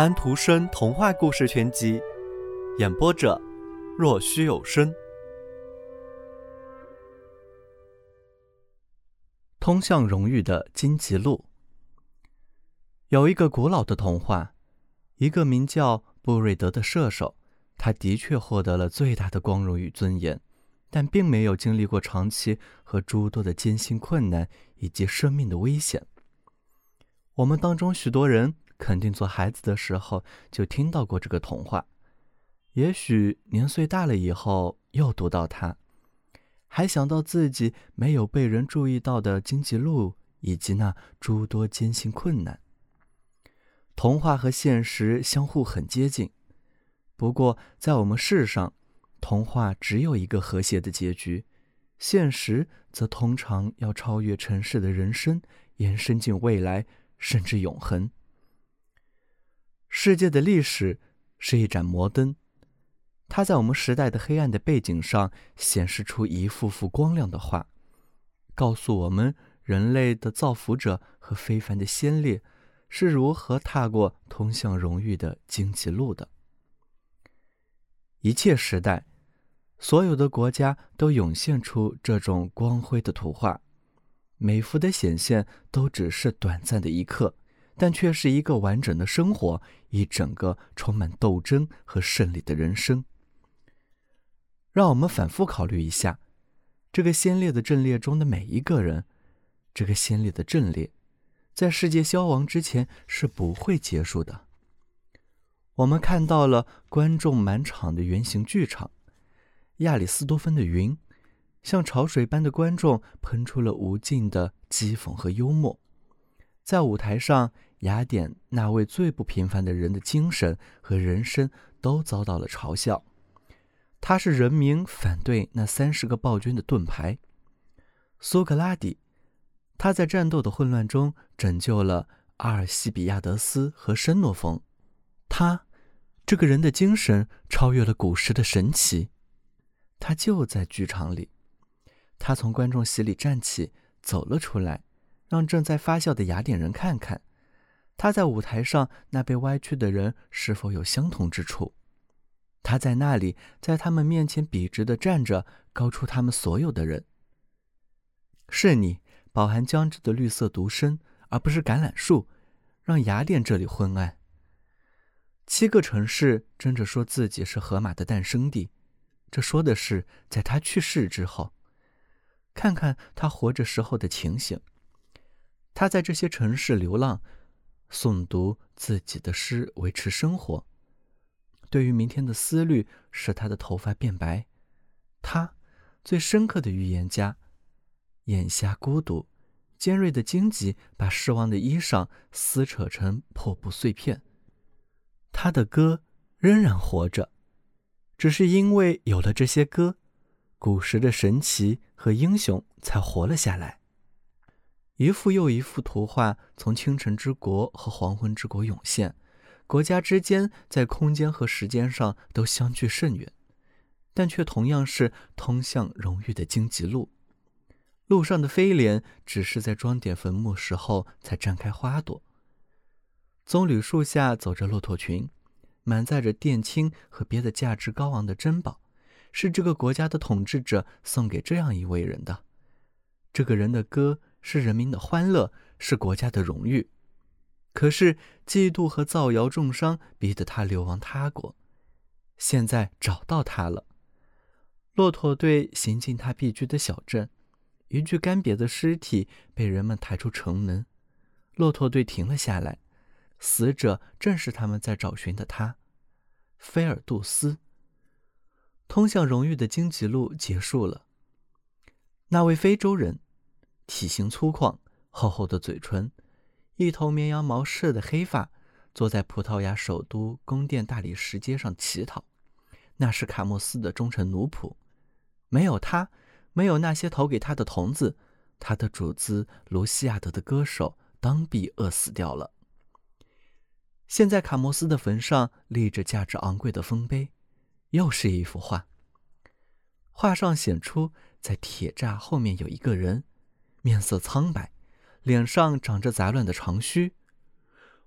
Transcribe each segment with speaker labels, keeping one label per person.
Speaker 1: 安徒生童话故事全集，演播者：若虚有声。通向荣誉的荆棘路。有一个古老的童话，一个名叫布瑞德的射手，他的确获得了最大的光荣与尊严，但并没有经历过长期和诸多的艰辛困难以及生命的危险。我们当中许多人肯定做孩子的时候就听到过这个童话，也许年岁大了以后又读到它，还想到自己没有被人注意到的荆棘路以及那诸多艰辛困难。童话和现实相互很接近，不过在我们世上，童话只有一个和谐的结局，现实则通常要超越尘世的人生，延伸进未来。甚至永恒。世界的历史是一盏摩灯，它在我们时代的黑暗的背景上显示出一幅幅光亮的画，告诉我们人类的造福者和非凡的先烈是如何踏过通向荣誉的荆棘路的。一切时代，所有的国家都涌现出这种光辉的图画。每幅的显现都只是短暂的一刻，但却是一个完整的生活，一整个充满斗争和胜利的人生。让我们反复考虑一下，这个先烈的阵列中的每一个人，这个先烈的阵列，在世界消亡之前是不会结束的。我们看到了观众满场的圆形剧场，亚里斯多芬的云。像潮水般的观众喷出了无尽的讥讽和幽默，在舞台上，雅典那位最不平凡的人的精神和人生都遭到了嘲笑。他是人民反对那三十个暴君的盾牌。苏格拉底，他在战斗的混乱中拯救了阿尔西比亚德斯和申诺冯。他，这个人的精神超越了古时的神奇。他就在剧场里。他从观众席里站起，走了出来，让正在发笑的雅典人看看，他在舞台上那被歪曲的人是否有相同之处。他在那里，在他们面前笔直地站着，高出他们所有的人。是你饱含将至的绿色独身，而不是橄榄树，让雅典这里昏暗。七个城市争着说自己是荷马的诞生地，这说的是在他去世之后。看看他活着时候的情形。他在这些城市流浪，诵读自己的诗维持生活。对于明天的思虑使他的头发变白。他，最深刻的预言家，眼下孤独，尖锐的荆棘把失望的衣裳撕扯成破布碎片。他的歌仍然活着，只是因为有了这些歌。古时的神奇和英雄才活了下来。一幅又一幅图画从清晨之国和黄昏之国涌现，国家之间在空间和时间上都相距甚远，但却同样是通向荣誉的荆棘路。路上的飞莲只是在装点坟墓时候才绽开花朵。棕榈树下走着骆驼群，满载着靛青和别的价值高昂的珍宝。是这个国家的统治者送给这样一位人的。这个人的歌是人民的欢乐，是国家的荣誉。可是嫉妒和造谣重伤逼得他流亡他国。现在找到他了。骆驼队行进他避居的小镇，一具干瘪的尸体被人们抬出城门。骆驼队停了下来，死者正是他们在找寻的他，菲尔杜斯。通向荣誉的荆棘路结束了。那位非洲人，体型粗犷，厚厚的嘴唇，一头绵羊毛似的黑发，坐在葡萄牙首都宫殿大理石街上乞讨。那是卡莫斯的忠诚奴仆。没有他，没有那些投给他的童子，他的主子卢西亚德的歌手当必饿死掉了。现在卡莫斯的坟上立着价值昂贵的丰碑。又是一幅画。画上显出，在铁栅后面有一个人，面色苍白，脸上长着杂乱的长须。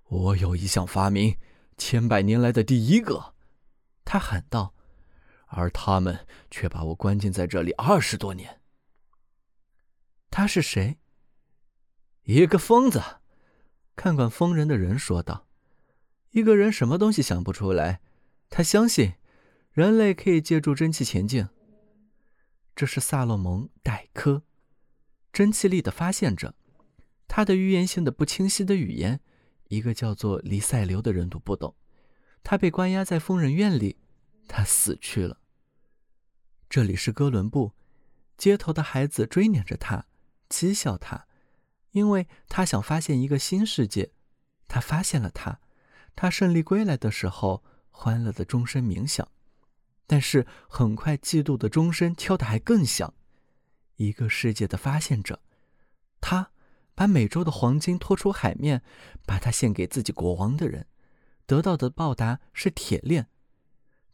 Speaker 1: 我有一项发明，千百年来的第一个。”他喊道，“而他们却把我关进在这里二十多年。”他是谁？一个疯子。看管疯人的人说道：“一个人什么东西想不出来？他相信人类可以借助蒸汽前进。这是萨洛蒙·戴科，蒸汽力的发现者。他的预言性的不清晰的语言，一个叫做黎塞留的人都不懂。他被关押在疯人院里，他死去了。这里是哥伦布，街头的孩子追撵着他，讥笑他。”因为他想发现一个新世界，他发现了他。他胜利归来的时候，欢乐的钟声鸣响，但是很快，嫉妒的钟声敲得还更响。一个世界的发现者，他把美洲的黄金拖出海面，把它献给自己国王的人，得到的报答是铁链。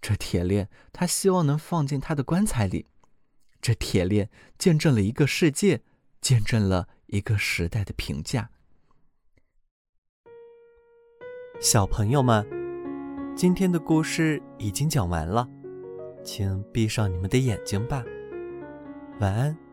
Speaker 1: 这铁链，他希望能放进他的棺材里。这铁链见证了一个世界，见证了。一个时代的评价。
Speaker 2: 小朋友们，今天的故事已经讲完了，请闭上你们的眼睛吧，晚安。